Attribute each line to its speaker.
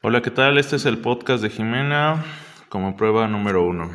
Speaker 1: Hola, ¿qué tal? Este es el podcast de Jimena como prueba número uno.